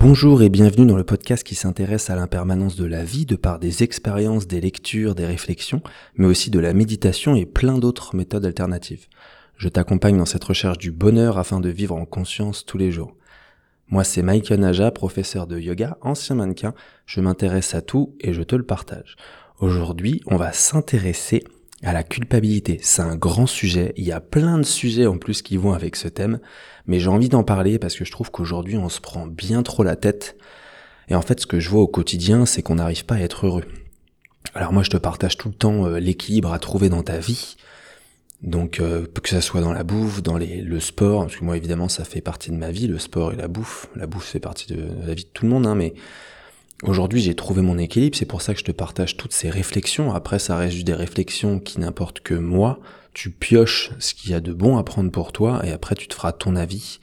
Bonjour et bienvenue dans le podcast qui s'intéresse à l'impermanence de la vie de par des expériences, des lectures, des réflexions, mais aussi de la méditation et plein d'autres méthodes alternatives. Je t'accompagne dans cette recherche du bonheur afin de vivre en conscience tous les jours. Moi c'est Mike Naja, professeur de yoga, ancien mannequin, je m'intéresse à tout et je te le partage. Aujourd'hui on va s'intéresser à la culpabilité. C'est un grand sujet, il y a plein de sujets en plus qui vont avec ce thème, mais j'ai envie d'en parler parce que je trouve qu'aujourd'hui on se prend bien trop la tête. Et en fait ce que je vois au quotidien c'est qu'on n'arrive pas à être heureux. Alors moi je te partage tout le temps euh, l'équilibre à trouver dans ta vie. Donc euh, que ça soit dans la bouffe, dans le sport, parce que moi évidemment ça fait partie de ma vie, le sport et la bouffe. La bouffe fait partie de la vie de tout le monde, hein, mais Aujourd'hui, j'ai trouvé mon équilibre, c'est pour ça que je te partage toutes ces réflexions. Après, ça reste juste des réflexions qui n'importe que moi. Tu pioches ce qu'il y a de bon à prendre pour toi et après tu te feras ton avis,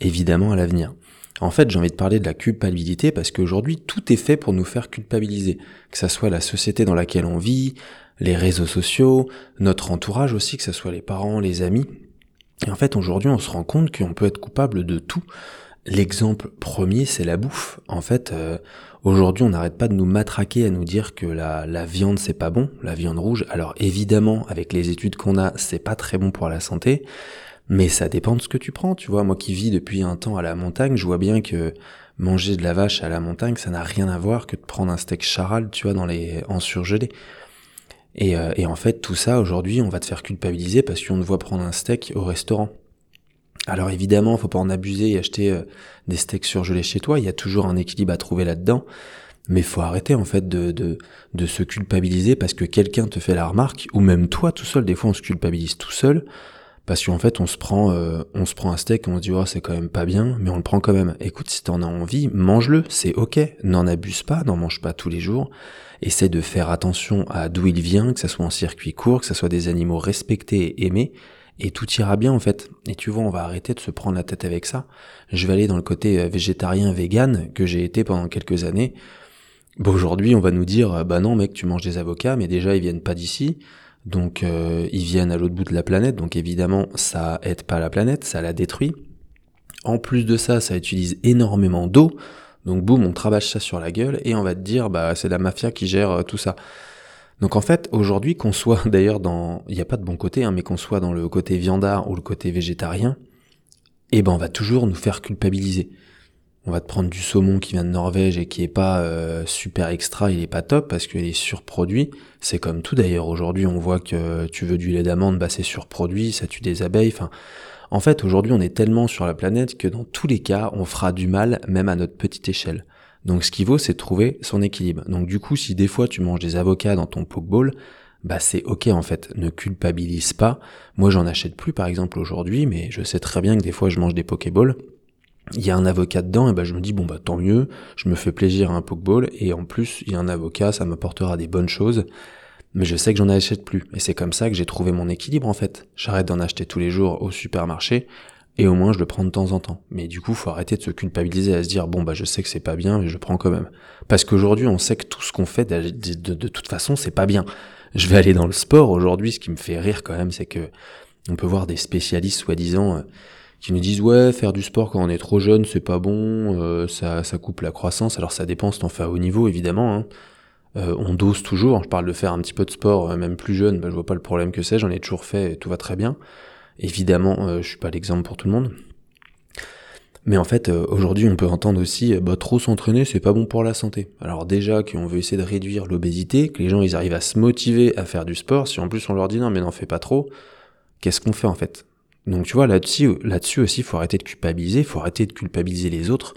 évidemment, à l'avenir. En fait, j'ai envie de parler de la culpabilité parce qu'aujourd'hui, tout est fait pour nous faire culpabiliser. Que ça soit la société dans laquelle on vit, les réseaux sociaux, notre entourage aussi, que ce soit les parents, les amis. Et en fait, aujourd'hui, on se rend compte qu'on peut être coupable de tout. L'exemple premier, c'est la bouffe. En fait, euh, aujourd'hui, on n'arrête pas de nous matraquer à nous dire que la, viande, c'est pas bon, la viande rouge. Alors évidemment, avec les études qu'on a, c'est pas très bon pour la santé, mais ça dépend de ce que tu prends. Tu vois, moi qui vis depuis un temps à la montagne, je vois bien que manger de la vache à la montagne, ça n'a rien à voir que de prendre un steak charal, tu vois, dans les en surgelé. Et, euh, et en fait, tout ça, aujourd'hui, on va te faire culpabiliser parce qu'on te voit prendre un steak au restaurant. Alors évidemment, faut pas en abuser et acheter euh, des steaks surgelés chez toi. Il y a toujours un équilibre à trouver là-dedans. Mais faut arrêter en fait de, de, se culpabiliser parce que quelqu'un te fait la remarque, ou même toi tout seul, des fois on se culpabilise tout seul, parce qu'en fait on se prend euh, on se prend un steak et on se dit oh c'est quand même pas bien, mais on le prend quand même. Écoute, si t'en as envie, mange-le, c'est ok. N'en abuse pas, n'en mange pas tous les jours. Essaie de faire attention à d'où il vient, que ça soit en circuit court, que ça soit des animaux respectés et aimés, et tout ira bien en fait. Et tu vois, on va arrêter de se prendre la tête avec ça. Je vais aller dans le côté euh, végétarien, vegan que j'ai été pendant quelques années. Bon, aujourd'hui, on va nous dire, euh, bah non mec, tu manges des avocats, mais déjà ils viennent pas d'ici, donc euh, ils viennent à l'autre bout de la planète, donc évidemment ça aide pas la planète, ça la détruit. En plus de ça, ça utilise énormément d'eau, donc boum, on travaille ça sur la gueule et on va te dire, bah c'est la mafia qui gère tout ça. Donc en fait, aujourd'hui, qu'on soit d'ailleurs dans, il n'y a pas de bon côté, hein, mais qu'on soit dans le côté viandard ou le côté végétarien, eh ben on va toujours nous faire culpabiliser. On va te prendre du saumon qui vient de Norvège et qui est pas euh, super extra, il est pas top parce qu'il est surproduit. C'est comme tout d'ailleurs. Aujourd'hui, on voit que tu veux du lait d'amande, bah c'est surproduit, ça tue des abeilles. Enfin, en fait, aujourd'hui, on est tellement sur la planète que dans tous les cas, on fera du mal, même à notre petite échelle. Donc ce qui vaut, c'est trouver son équilibre. Donc du coup, si des fois tu manges des avocats dans ton pokeball, bah c'est ok en fait, ne culpabilise pas. Moi j'en achète plus par exemple aujourd'hui, mais je sais très bien que des fois je mange des pokeballs. Il y a un avocat dedans, et bah je me dis bon bah tant mieux, je me fais plaisir à un pokeball, et en plus il y a un avocat, ça m'apportera des bonnes choses. Mais je sais que j'en achète plus, et c'est comme ça que j'ai trouvé mon équilibre en fait. J'arrête d'en acheter tous les jours au supermarché, et au moins je le prends de temps en temps. Mais du coup, faut arrêter de se culpabiliser à se dire bon bah je sais que c'est pas bien, mais je prends quand même. Parce qu'aujourd'hui, on sait que tout ce qu'on fait de, toute façon, c'est pas bien. Je vais aller dans le sport aujourd'hui, ce qui me fait rire quand même, c'est que on peut voir des spécialistes soi-disant euh, qui nous disent ouais faire du sport quand on est trop jeune c'est pas bon, euh, ça, ça coupe la croissance. Alors ça dépend si t'en fais à haut niveau évidemment. Hein. Euh, on dose toujours. Je parle de faire un petit peu de sport, même plus jeune, bah, je vois pas le problème que c'est. J'en ai toujours fait, tout va très bien. Évidemment, euh, je suis pas l'exemple pour tout le monde. Mais en fait, euh, aujourd'hui, on peut entendre aussi, euh, bah, trop s'entraîner, c'est pas bon pour la santé. Alors déjà, qu'on veut essayer de réduire l'obésité, que les gens, ils arrivent à se motiver à faire du sport, si en plus on leur dit non, mais n'en fais pas trop, qu'est-ce qu'on fait en fait? Donc tu vois, là-dessus, là-dessus aussi, faut arrêter de culpabiliser, il faut arrêter de culpabiliser les autres.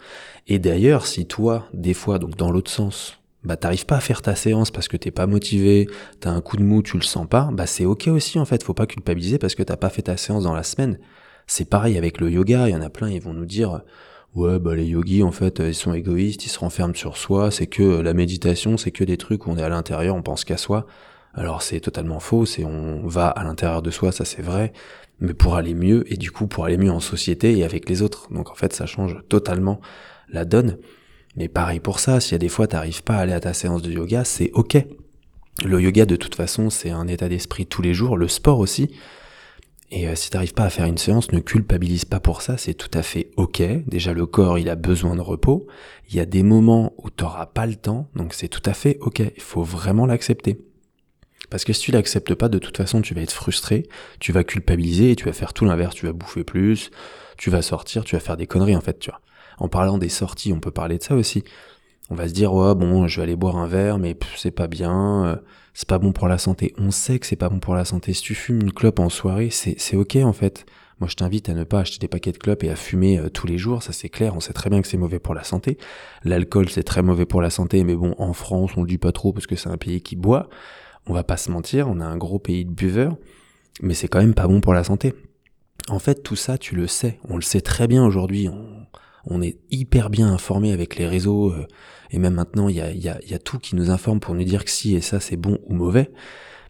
Et d'ailleurs, si toi, des fois, donc dans l'autre sens, bah t'arrives pas à faire ta séance parce que t'es pas motivé, t'as un coup de mou, tu le sens pas, bah c'est ok aussi en fait, faut pas culpabiliser parce que t'as pas fait ta séance dans la semaine. C'est pareil avec le yoga, il y en a plein, ils vont nous dire ouais bah les yogis en fait ils sont égoïstes, ils se renferment sur soi, c'est que la méditation, c'est que des trucs où on est à l'intérieur, on pense qu'à soi. Alors c'est totalement faux, c'est on va à l'intérieur de soi, ça c'est vrai, mais pour aller mieux et du coup pour aller mieux en société et avec les autres. Donc en fait ça change totalement la donne. Mais pareil pour ça, s'il y a des fois t'arrives pas à aller à ta séance de yoga, c'est ok. Le yoga de toute façon c'est un état d'esprit tous les jours, le sport aussi. Et euh, si t'arrives pas à faire une séance, ne culpabilise pas pour ça, c'est tout à fait ok. Déjà le corps, il a besoin de repos. Il y a des moments où t'auras pas le temps, donc c'est tout à fait ok. Il faut vraiment l'accepter. Parce que si tu l'acceptes pas, de toute façon, tu vas être frustré, tu vas culpabiliser et tu vas faire tout l'inverse. Tu vas bouffer plus, tu vas sortir, tu vas faire des conneries en fait, tu vois. En parlant des sorties, on peut parler de ça aussi. On va se dire ouais bon, je vais aller boire un verre, mais c'est pas bien, euh, c'est pas bon pour la santé. On sait que c'est pas bon pour la santé. Si tu fumes une clope en soirée, c'est ok en fait. Moi, je t'invite à ne pas acheter des paquets de clopes et à fumer euh, tous les jours, ça c'est clair, on sait très bien que c'est mauvais pour la santé. L'alcool, c'est très mauvais pour la santé, mais bon, en France, on le dit pas trop parce que c'est un pays qui boit. On va pas se mentir, on a un gros pays de buveurs, mais c'est quand même pas bon pour la santé. En fait, tout ça, tu le sais, on le sait très bien aujourd'hui, est hyper bien informé avec les réseaux, euh, et même maintenant, il y a, y, a, y a tout qui nous informe pour nous dire que si et ça c'est bon ou mauvais.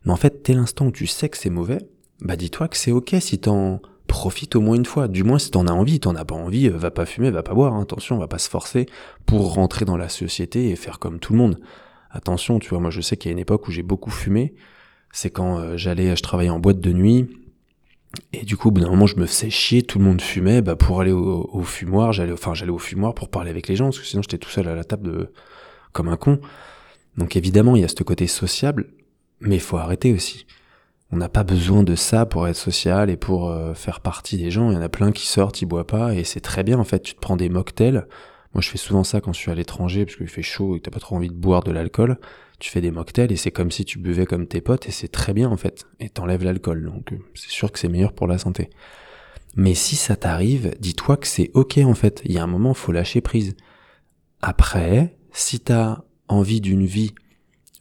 Mais en fait, dès l'instant où tu sais que c'est mauvais, bah dis-toi que c'est ok si t'en profites au moins une fois. Du moins si t'en as envie, t'en as pas envie, euh, va pas fumer, va pas boire, hein. attention, on va pas se forcer pour rentrer dans la société et faire comme tout le monde. Attention, tu vois, moi je sais qu'il y a une époque où j'ai beaucoup fumé, c'est quand euh, j'allais, je travaillais en boîte de nuit, et du coup, au bout d'un moment, je me faisais chier, tout le monde fumait, bah, pour aller au, fumoir, j'allais, enfin, j'allais au fumoir pour parler avec les gens, parce que sinon j'étais tout seul à la table de, comme un con. Donc évidemment, il y a ce côté sociable, mais il faut arrêter aussi. On n'a pas besoin de ça pour être social et pour euh, faire partie des gens. Il y en a plein qui sortent, ils boivent pas, et c'est très bien, en fait. Tu te prends des mocktails. Moi, je fais souvent ça quand je suis à l'étranger, parce qu'il fait chaud et que t'as pas trop envie de boire de l'alcool tu fais des mocktails et c'est comme si tu buvais comme tes potes et c'est très bien en fait. Et t'enlèves l'alcool, donc euh, c'est sûr que c'est meilleur pour la santé. Mais si ça t'arrive, dis-toi que c'est ok en fait. Il y a un moment, faut lâcher prise. Après, si t'as envie d'une vie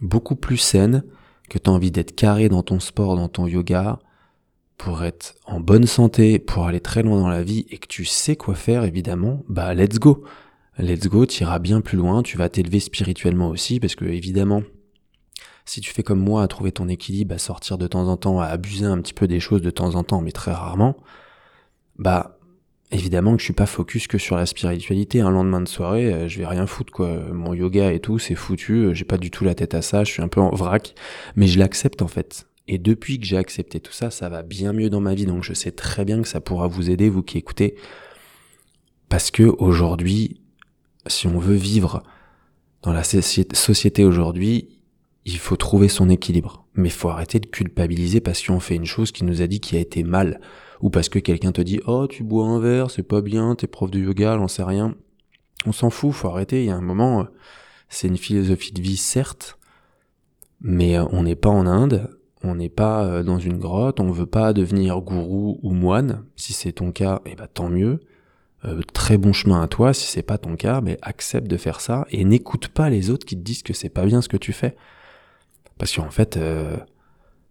beaucoup plus saine, que t'as envie d'être carré dans ton sport, dans ton yoga, pour être en bonne santé, pour aller très loin dans la vie et que tu sais quoi faire évidemment, bah let's go let's go, tu iras bien plus loin, tu vas t'élever spirituellement aussi, parce que évidemment, si tu fais comme moi à trouver ton équilibre, à sortir de temps en temps, à abuser un petit peu des choses de temps en temps, mais très rarement, bah évidemment que je suis pas focus que sur la spiritualité. Un lendemain de soirée, euh, je vais rien foutre quoi. Mon yoga et tout, c'est foutu. Euh, j'ai pas du tout la tête à ça. Je suis un peu en vrac, mais je l'accepte en fait. Et depuis que j'ai accepté tout ça, ça va bien mieux dans ma vie. Donc je sais très bien que ça pourra vous aider, vous qui écoutez, parce que aujourd'hui, si on veut vivre dans la société aujourd'hui, il faut trouver son équilibre. Mais faut arrêter de culpabiliser parce qu'on fait une chose qui nous a dit qui a été mal. Ou parce que quelqu'un te dit, oh, tu bois un verre, c'est pas bien, t'es prof de yoga, j'en sais rien. On s'en fout, faut arrêter. Il y a un moment, euh, c'est une philosophie de vie, certes, mais euh, on n'est pas en Inde, on n'est pas euh, dans une grotte, on veut pas devenir gourou ou moine. Si c'est ton cas, eh ben, tant mieux. Euh, très bon chemin à toi, si c'est pas ton cas, mais accepte de faire ça et n'écoute pas les autres qui te disent que c'est pas bien ce que tu fais. Parce qu'en fait, euh,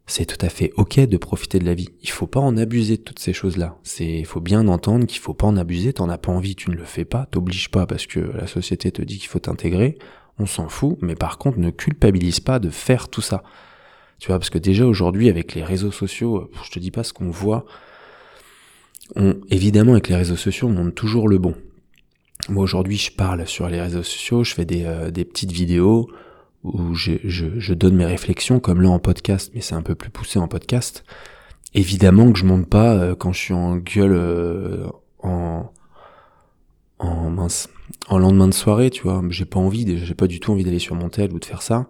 c'est tout à fait ok de profiter de la vie. Il faut pas en abuser de toutes ces choses-là. C'est, il faut bien entendre qu'il faut pas en abuser. T'en as pas envie, tu ne le fais pas. T'obliges pas parce que la société te dit qu'il faut t'intégrer. On s'en fout. Mais par contre, ne culpabilise pas de faire tout ça. Tu vois, parce que déjà aujourd'hui, avec les réseaux sociaux, euh, je te dis pas ce qu'on voit on, évidemment, avec les réseaux sociaux, on montre toujours le bon. Moi, aujourd'hui, je parle sur les réseaux sociaux, je fais des, euh, petites vidéos où je, donne mes réflexions, comme là en podcast, mais c'est un peu plus poussé en podcast. Évidemment que je monte pas euh, quand je suis en gueule euh, en, en mince, en lendemain de soirée, tu vois. J'ai pas envie, j'ai pas du tout envie d'aller sur mon tel ou de faire ça.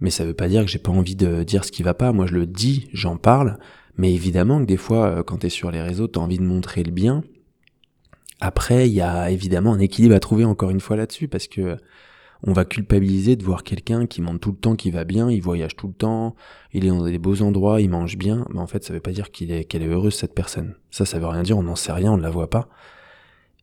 Mais ça veut pas dire que j'ai pas envie de dire ce qui va pas. Moi, je le dis, j'en parle, mais évidemment que des fois, euh, quand tu es sur les réseaux, tu as envie de montrer le bien. Après, il y a évidemment un équilibre à trouver encore une fois là-dessus, parce que on va culpabiliser de voir quelqu'un qui montre tout le temps qu'il va bien, il voyage tout le temps, il est dans des beaux endroits, il mange bien, mais en fait ça veut pas dire qu'il qu'elle est heureuse cette personne. Ça ça veut rien dire, on n'en sait rien, on ne la voit pas.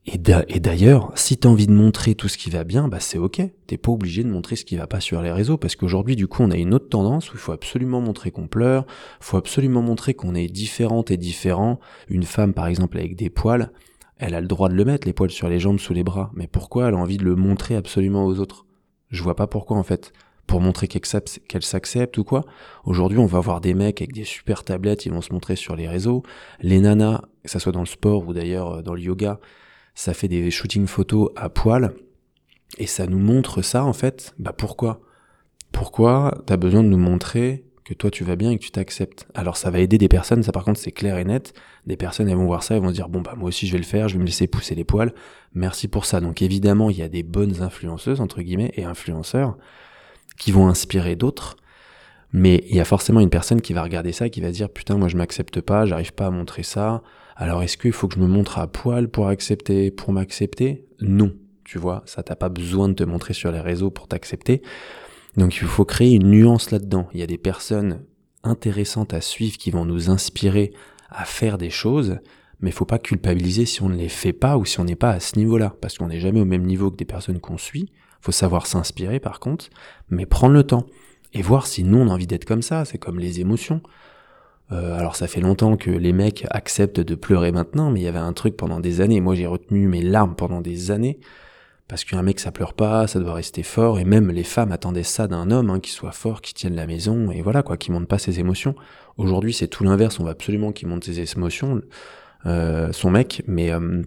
Et d'ailleurs, si t'as envie de montrer tout ce qui va bien, bah c'est ok. T'es pas obligé de montrer ce qui va pas sur les réseaux, parce qu'aujourd'hui, du coup, on a une autre tendance où il faut absolument montrer qu'on pleure, faut absolument montrer qu'on est différente et différent. Une femme, par exemple, avec des poils, elle a le droit de le mettre, les poils sur les jambes, sous les bras. Mais pourquoi elle a envie de le montrer absolument aux autres? Je vois pas pourquoi, en fait. Pour montrer qu'elle s'accepte ou quoi Aujourd'hui, on va voir des mecs avec des super tablettes, ils vont se montrer sur les réseaux. Les nanas, que ça soit dans le sport ou d'ailleurs euh, dans le yoga, ça fait des shootings photos à poil, et ça nous montre ça en fait. Bah pourquoi? Pourquoi t'as besoin de nous montrer que toi tu vas bien et que tu t'acceptes? Alors ça va aider des personnes, ça par contre c'est clair et net. Des personnes elles vont voir ça, elles vont se dire bon bah moi aussi je vais le faire, je vais me laisser pousser les poils. Merci pour ça. Donc évidemment il y a des bonnes influenceuses entre guillemets et influenceurs qui vont inspirer d'autres. Mais il y a forcément une personne qui va regarder ça, qui va dire putain moi je m'accepte pas, j'arrive pas à montrer ça. Alors est-ce qu'il faut que je me montre à poil pour accepter, pour m'accepter? Non, tu vois, ça t'as pas besoin de te montrer sur les réseaux pour t'accepter. Donc il faut créer une nuance là-dedans. Il y a des personnes intéressantes à suivre qui vont nous inspirer à faire des choses, mais il faut pas culpabiliser si on ne les fait pas ou si on n'est pas à ce niveau-là, parce qu'on n'est jamais au même niveau que des personnes qu'on suit. Faut savoir s'inspirer par contre, mais prendre le temps et voir si nous on a envie d'être comme ça. C'est comme les émotions. Euh, alors ça fait longtemps que les mecs acceptent de pleurer maintenant, mais il y avait un truc pendant des années. Moi j'ai retenu mes larmes pendant des années parce qu'un mec ça pleure pas, ça doit rester fort, et même les femmes attendaient ça d'un homme, hein, qui soit fort, qui tienne la maison, et voilà quoi, qui monte pas ses émotions. Aujourd'hui c'est tout l'inverse, on va absolument qu'il monte ses émotions, euh, son mec, mais euh,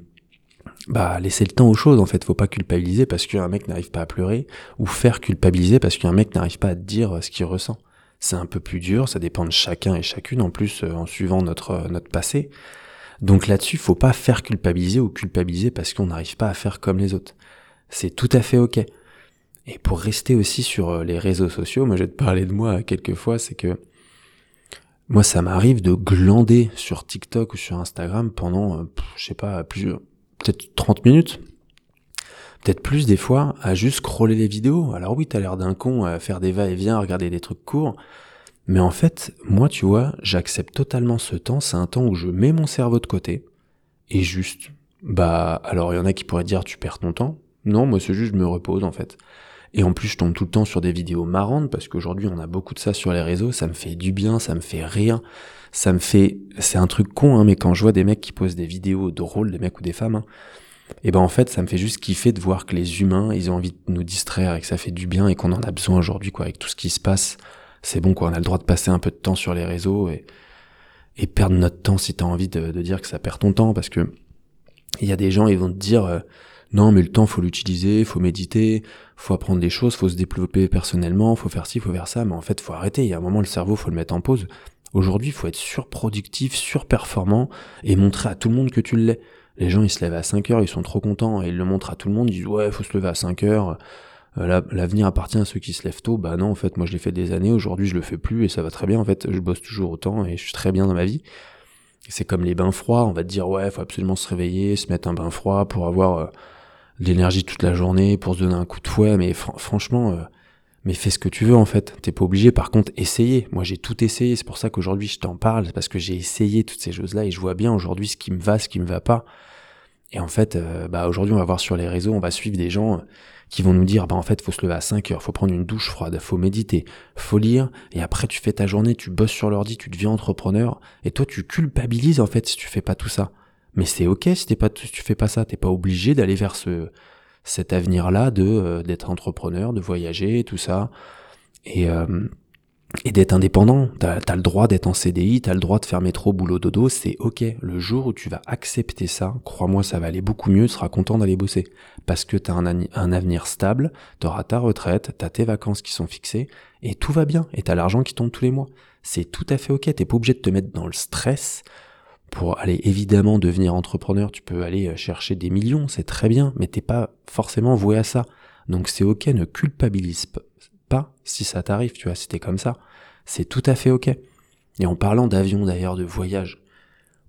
bah laisser le temps aux choses en fait, faut pas culpabiliser parce qu'un mec n'arrive pas à pleurer, ou faire culpabiliser parce qu'un mec n'arrive pas à dire ce qu'il ressent. C'est un peu plus dur, ça dépend de chacun et chacune en plus euh, en suivant notre notre passé. Donc là-dessus, faut pas faire culpabiliser ou culpabiliser parce qu'on n'arrive pas à faire comme les autres c'est tout à fait ok. Et pour rester aussi sur euh, les réseaux sociaux, moi je vais te parler de moi quelques fois, c'est que moi ça m'arrive de glander sur TikTok ou sur Instagram pendant, euh, je sais pas, plus peut-être 30 minutes, peut-être plus des fois, à juste scroller les vidéos. Alors oui, t'as l'air d'un con à faire des va-et-vient, à regarder des trucs courts, mais en fait, moi tu vois, j'accepte totalement ce temps, c'est un temps où je mets mon cerveau de côté, et juste, bah alors il y en a qui pourraient dire tu perds ton temps, non, moi c'est juste je me repose en fait. Et en plus je tombe tout le temps sur des vidéos marrantes parce qu'aujourd'hui on a beaucoup de ça sur les réseaux, ça me fait du bien, ça me fait rire, ça me fait... C'est un truc con, hein, mais quand je vois des mecs qui posent des vidéos drôles, des mecs ou des femmes, hein, et ben en fait ça me fait juste kiffer de voir que les humains ils ont envie de nous distraire et que ça fait du bien et qu'on en a besoin aujourd'hui quoi, avec tout ce qui se passe. C'est bon quoi, on a le droit de passer un peu de temps sur les réseaux et, perdre notre temps si t'as envie de, dire que ça perd ton temps parce que il y a des gens ils vont te dire... Euh, non mais le temps faut l'utiliser, faut méditer, faut apprendre des choses, faut se développer personnellement, faut faire ci, faut faire ça, mais en fait faut arrêter, il y a un moment le cerveau faut le mettre en pause. Aujourd'hui, faut être surproductif, surperformant et montrer à tout le monde que tu l'es. Les gens, ils se lèvent à 5 heures, ils sont trop contents et ils le montrent à tout le monde, ils disent ouais, faut se lever à 5 heures. Euh, l'avenir appartient à ceux qui se lèvent tôt. Bah non, en fait, moi je l'ai fait des années, aujourd'hui je le fais plus et ça va très bien. En fait, je bosse toujours autant et je suis très bien dans ma vie. C'est comme les bains froids, on va te dire ouais, faut absolument se réveiller, se mettre un bain froid pour avoir euh, l'énergie toute la journée pour se donner un coup de fouet, mais franchement, euh, mais fais ce que tu veux en fait. T'es pas obligé. Par contre, essayer. Moi, j'ai tout essayé. C'est pour ça qu'aujourd'hui, je t'en parle parce que j'ai essayé toutes ces choses-là et je vois bien aujourd'hui ce qui me va, ce qui me va pas. Et en fait, euh, bah aujourd'hui, on va voir sur les réseaux, on va suivre des gens euh, qui vont nous dire, bah en fait, faut se lever à 5 heures, faut prendre une douche froide, faut méditer, faut lire, et après tu fais ta journée, tu bosses sur l'ordi, tu deviens entrepreneur, et toi tu culpabilises en fait si tu fais pas tout ça. Mais c'est ok si t'es pas, tu fais pas ça, t'es pas obligé d'aller vers ce, cet avenir-là de euh, d'être entrepreneur, de voyager, tout ça, et euh, et d'être indépendant. T'as as le droit d'être en CDI, t'as le droit de faire métro, boulot, dodo, c'est ok. Le jour où tu vas accepter ça, crois-moi, ça va aller beaucoup mieux, tu seras content d'aller bosser. Parce que t'as un, un avenir stable, t'auras ta retraite, t'as tes vacances qui sont fixées, et tout va bien, et t'as l'argent qui tombe tous les mois. C'est tout à fait ok, t'es pas obligé de te mettre dans le stress, pour aller évidemment devenir entrepreneur, tu peux aller euh, chercher des millions, c'est très bien, mais t'es pas forcément voué à ça. Donc c'est ok, ne culpabilise pas si ça t'arrive, tu vois, si t'es comme ça. C'est tout à fait ok. Et en parlant d'avion d'ailleurs, de voyage,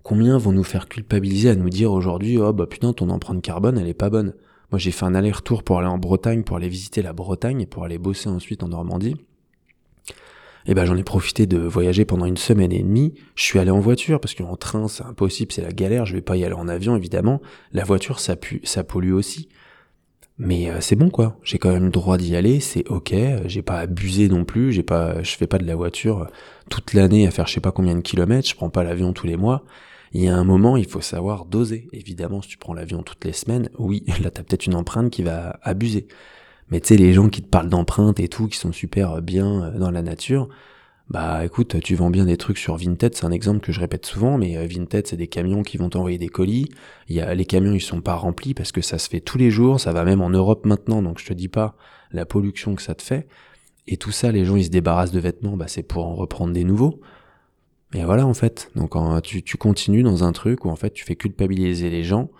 combien vont nous faire culpabiliser à nous dire aujourd'hui, oh bah putain, ton empreinte carbone, elle est pas bonne. Moi j'ai fait un aller-retour pour aller en Bretagne, pour aller visiter la Bretagne et pour aller bosser ensuite en Normandie et eh ben j'en ai profité de voyager pendant une semaine et demie. Je suis allé en voiture parce qu'en train c'est impossible, c'est la galère. Je vais pas y aller en avion évidemment. La voiture ça pue, ça pollue aussi. Mais euh, c'est bon quoi. J'ai quand même le droit d'y aller, c'est ok. J'ai pas abusé non plus. J'ai pas, je fais pas de la voiture toute l'année à faire je sais pas combien de kilomètres. Je prends pas l'avion tous les mois. Il y a un moment, il faut savoir doser. Évidemment, si tu prends l'avion toutes les semaines, oui, là t'as peut-être une empreinte qui va abuser. Mais tu sais, les gens qui te parlent d'empreintes et tout, qui sont super bien euh, dans la nature, bah écoute, tu vends bien des trucs sur Vinted, c'est un exemple que je répète souvent, mais euh, Vinted, c'est des camions qui vont t'envoyer des colis. Y a, les camions, ils sont pas remplis parce que ça se fait tous les jours, ça va même en Europe maintenant, donc je te dis pas la pollution que ça te fait. Et tout ça, les gens, ils se débarrassent de vêtements, bah, c'est pour en reprendre des nouveaux. Et voilà, en fait. Donc, tu, tu continues dans un truc où, en fait, tu fais culpabiliser les gens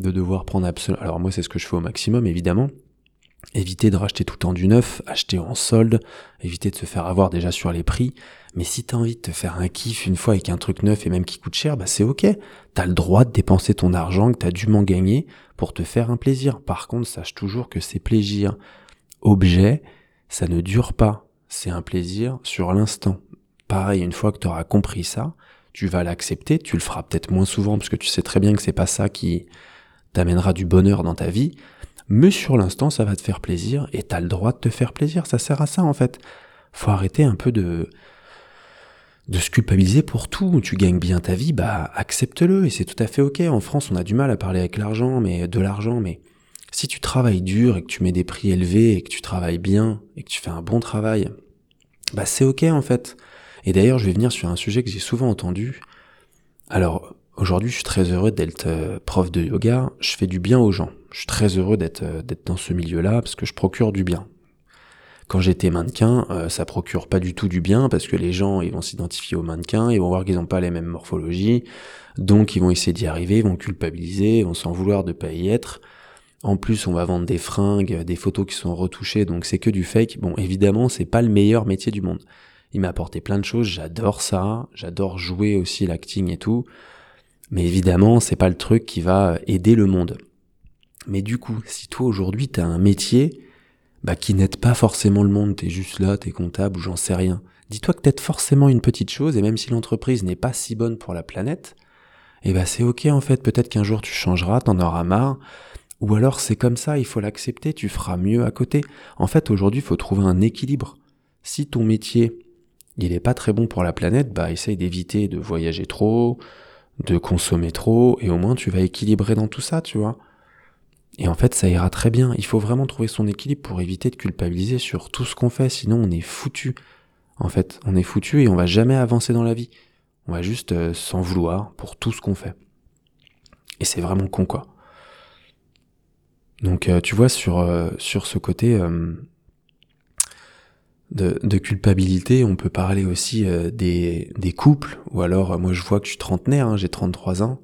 de devoir prendre absolument... Alors, moi, c'est ce que je fais au maximum, évidemment. Éviter de racheter tout le temps du neuf, acheter en solde, éviter de se faire avoir déjà sur les prix. Mais si t'as envie de te faire un kiff une fois avec un truc neuf et même qui coûte cher, bah c'est ok. T'as le droit de dépenser ton argent que t'as dûment gagné pour te faire un plaisir. Par contre, sache toujours que ces plaisirs objets, ça ne dure pas. C'est un plaisir sur l'instant. Pareil, une fois que tu auras compris ça, tu vas l'accepter, tu le feras peut-être moins souvent parce que tu sais très bien que c'est pas ça qui t'amènera du bonheur dans ta vie, mais sur l'instant, ça va te faire plaisir et t'as le droit de te faire plaisir. Ça sert à ça, en fait. Faut arrêter un peu de, de se culpabiliser pour tout. Tu gagnes bien ta vie, bah, accepte-le et c'est tout à fait ok. En France, on a du mal à parler avec l'argent, mais de l'argent, mais si tu travailles dur et que tu mets des prix élevés et que tu travailles bien et que tu fais un bon travail, bah, c'est ok, en fait. Et d'ailleurs, je vais venir sur un sujet que j'ai souvent entendu. Alors, Aujourd'hui, je suis très heureux d'être euh, prof de yoga. Je fais du bien aux gens. Je suis très heureux d'être euh, d'être dans ce milieu-là parce que je procure du bien. Quand j'étais mannequin, euh, ça procure pas du tout du bien parce que les gens ils vont s'identifier aux mannequins, ils vont voir qu'ils n'ont pas les mêmes morphologies, donc ils vont essayer d'y arriver, ils vont culpabiliser, ils vont s'en vouloir de pas y être. En plus, on va vendre des fringues, des photos qui sont retouchées, donc c'est que du fake. Bon, évidemment, c'est pas le meilleur métier du monde. Il m'a apporté plein de choses, j'adore ça, j'adore jouer aussi l'acting et tout. Mais évidemment, c'est pas le truc qui va aider le monde. Mais du coup, si toi aujourd'hui t'as un métier bah, qui n'aide pas forcément le monde, t'es juste là, t'es comptable ou j'en sais rien, dis-toi que t'aides forcément une petite chose et même si l'entreprise n'est pas si bonne pour la planète, eh bah c'est ok en fait, peut-être qu'un jour tu changeras, t'en auras marre, ou alors c'est comme ça, il faut l'accepter, tu feras mieux à côté. En fait, aujourd'hui, il faut trouver un équilibre. Si ton métier, il est pas très bon pour la planète, bah essaye d'éviter de voyager trop, de consommer trop, et au moins tu vas équilibrer dans tout ça, tu vois. Et en fait, ça ira très bien. Il faut vraiment trouver son équilibre pour éviter de culpabiliser sur tout ce qu'on fait, sinon on est foutu. En fait, on est foutu et on va jamais avancer dans la vie. On va juste euh, s'en vouloir pour tout ce qu'on fait. Et c'est vraiment con, quoi. Donc, euh, tu vois, sur, euh, ce côté, de, culpabilité, on peut parler aussi des, couples, ou alors moi je vois que je suis trentenaire, hein, j'ai 33 ans.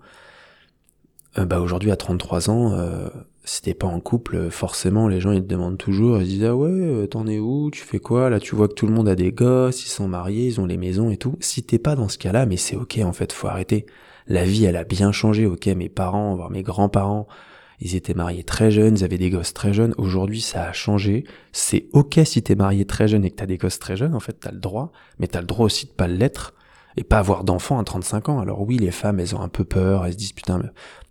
Euh, bah aujourd'hui à 33 ans, euh, si t'es pas en couple, forcément les gens ils te demandent toujours, ils disent ah ouais, t'en es où, tu fais quoi, là tu vois que tout le monde a des gosses, ils sont mariés, ils ont les maisons et tout. Si t'es pas dans ce cas-là, mais c'est ok en fait, faut arrêter. La vie elle a bien changé, ok, mes parents, voire mes grands-parents, ils étaient mariés très jeunes, ils avaient des gosses très jeunes. Aujourd'hui, ça a changé. C'est ok si t'es marié très jeune et que t'as des gosses très jeunes, en fait, t'as le droit. Mais t'as le droit aussi de pas l'être et pas avoir d'enfants à 35 ans. Alors oui, les femmes, elles ont un peu peur, elles se disent putain.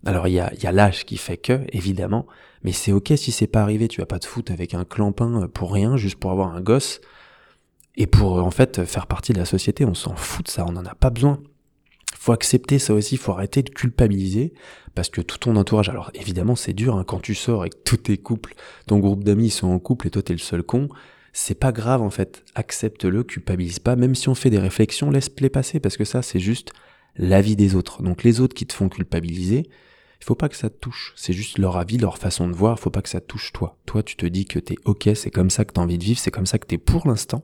Alors il y a, y l'âge qui fait que, évidemment. Mais c'est ok si c'est pas arrivé. Tu vas pas te foutre avec un clampin pour rien, juste pour avoir un gosse. Et pour en fait faire partie de la société, on s'en fout de ça, on n'en a pas besoin faut accepter ça aussi, faut arrêter de culpabiliser parce que tout ton entourage, alors évidemment c'est dur hein, quand tu sors et que tous tes couples, ton groupe d'amis sont en couple et toi t'es le seul con, c'est pas grave en fait, accepte-le, culpabilise pas, même si on fait des réflexions, laisse-les passer parce que ça c'est juste l'avis des autres. Donc les autres qui te font culpabiliser, il faut pas que ça te touche. C'est juste leur avis, leur façon de voir. Faut pas que ça touche toi. Toi, tu te dis que t'es ok, c'est comme ça que t'as envie de vivre, c'est comme ça que t'es pour l'instant.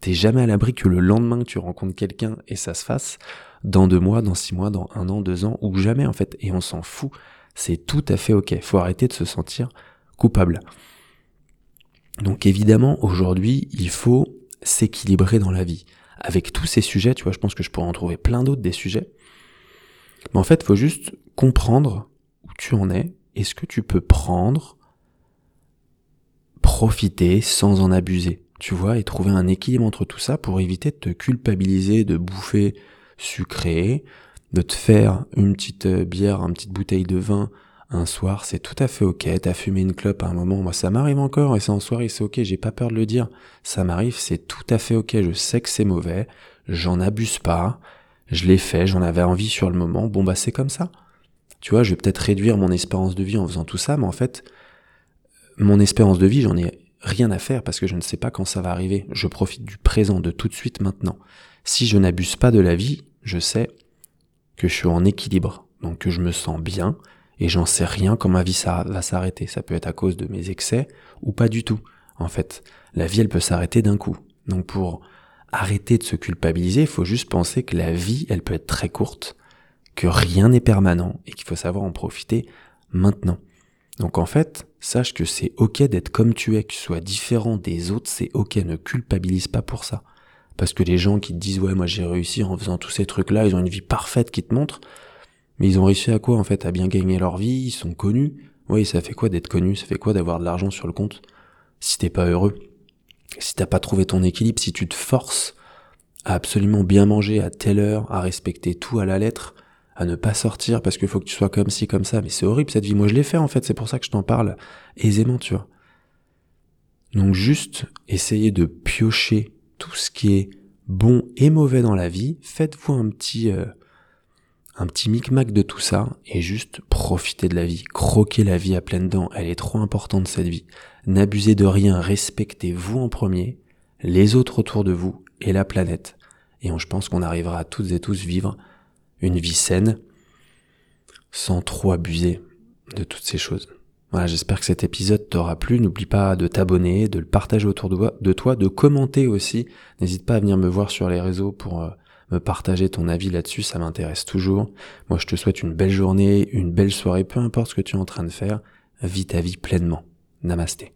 T'es jamais à l'abri que le lendemain que tu rencontres quelqu'un et ça se fasse dans deux mois, dans six mois, dans un an, deux ans ou jamais en fait. Et on s'en fout. C'est tout à fait ok. Faut arrêter de se sentir coupable. Donc évidemment, aujourd'hui, il faut s'équilibrer dans la vie. Avec tous ces sujets, tu vois, je pense que je pourrais en trouver plein d'autres des sujets. Mais en fait, faut juste comprendre tu en es est ce que tu peux prendre, profiter sans en abuser, tu vois, et trouver un équilibre entre tout ça pour éviter de te culpabiliser, de bouffer sucré, de te faire une petite euh, bière, une petite bouteille de vin un soir, c'est tout à fait ok, t'as fumé une clope à un moment, moi ça m'arrive encore, et c'est en soirée, c'est ok, j'ai pas peur de le dire, ça m'arrive, c'est tout à fait ok, je sais que c'est mauvais, j'en abuse pas, je l'ai fait, j'en avais envie sur le moment, bon bah c'est comme ça. Tu vois, je vais peut-être réduire mon espérance de vie en faisant tout ça, mais en fait, mon espérance de vie, j'en ai rien à faire parce que je ne sais pas quand ça va arriver. Je profite du présent, de tout de suite maintenant. Si je n'abuse pas de la vie, je sais que je suis en équilibre, donc que je me sens bien, et j'en sais rien quand ma vie ça va s'arrêter. Ça peut être à cause de mes excès ou pas du tout. En fait, la vie, elle peut s'arrêter d'un coup. Donc pour arrêter de se culpabiliser, il faut juste penser que la vie, elle peut être très courte, que rien n'est permanent et qu'il faut savoir en profiter maintenant. Donc en fait, sache que c'est ok d'être comme tu es, que tu sois différent des autres, c'est ok, ne culpabilise pas pour ça. Parce que les gens qui te disent ouais moi j'ai réussi en faisant tous ces trucs-là, ils ont une vie parfaite qui te montrent, mais ils ont réussi à quoi en fait À bien gagner leur vie, ils sont connus. Oui, ça fait quoi d'être connu? Ça fait quoi d'avoir de l'argent sur le compte? Si t'es pas heureux Si t'as pas trouvé ton équilibre, si tu te forces à absolument bien manger à telle heure, à respecter tout à la lettre, à ne pas sortir parce qu'il faut que tu sois comme ci, comme ça. Mais c'est horrible cette vie. Moi, je l'ai fait en fait. C'est pour ça que je t'en parle aisément, tu vois. Donc juste essayez de piocher tout ce qui est bon et mauvais dans la vie. Faites-vous un petit euh, un petit micmac de tout ça et juste profitez de la vie. Croquez la vie à pleines dents. Elle est trop importante cette vie. N'abusez de rien. Respectez-vous en premier, les autres autour de vous et la planète. Et je pense qu'on arrivera à toutes et tous vivre une vie saine, sans trop abuser de toutes ces choses. Voilà, j'espère que cet épisode t'aura plu. N'oublie pas de t'abonner, de le partager autour de toi, de commenter aussi. N'hésite pas à venir me voir sur les réseaux pour euh, me partager ton avis là-dessus, ça m'intéresse toujours. Moi, je te souhaite une belle journée, une belle soirée, peu importe ce que tu es en train de faire. Vis ta vie pleinement. Namasté.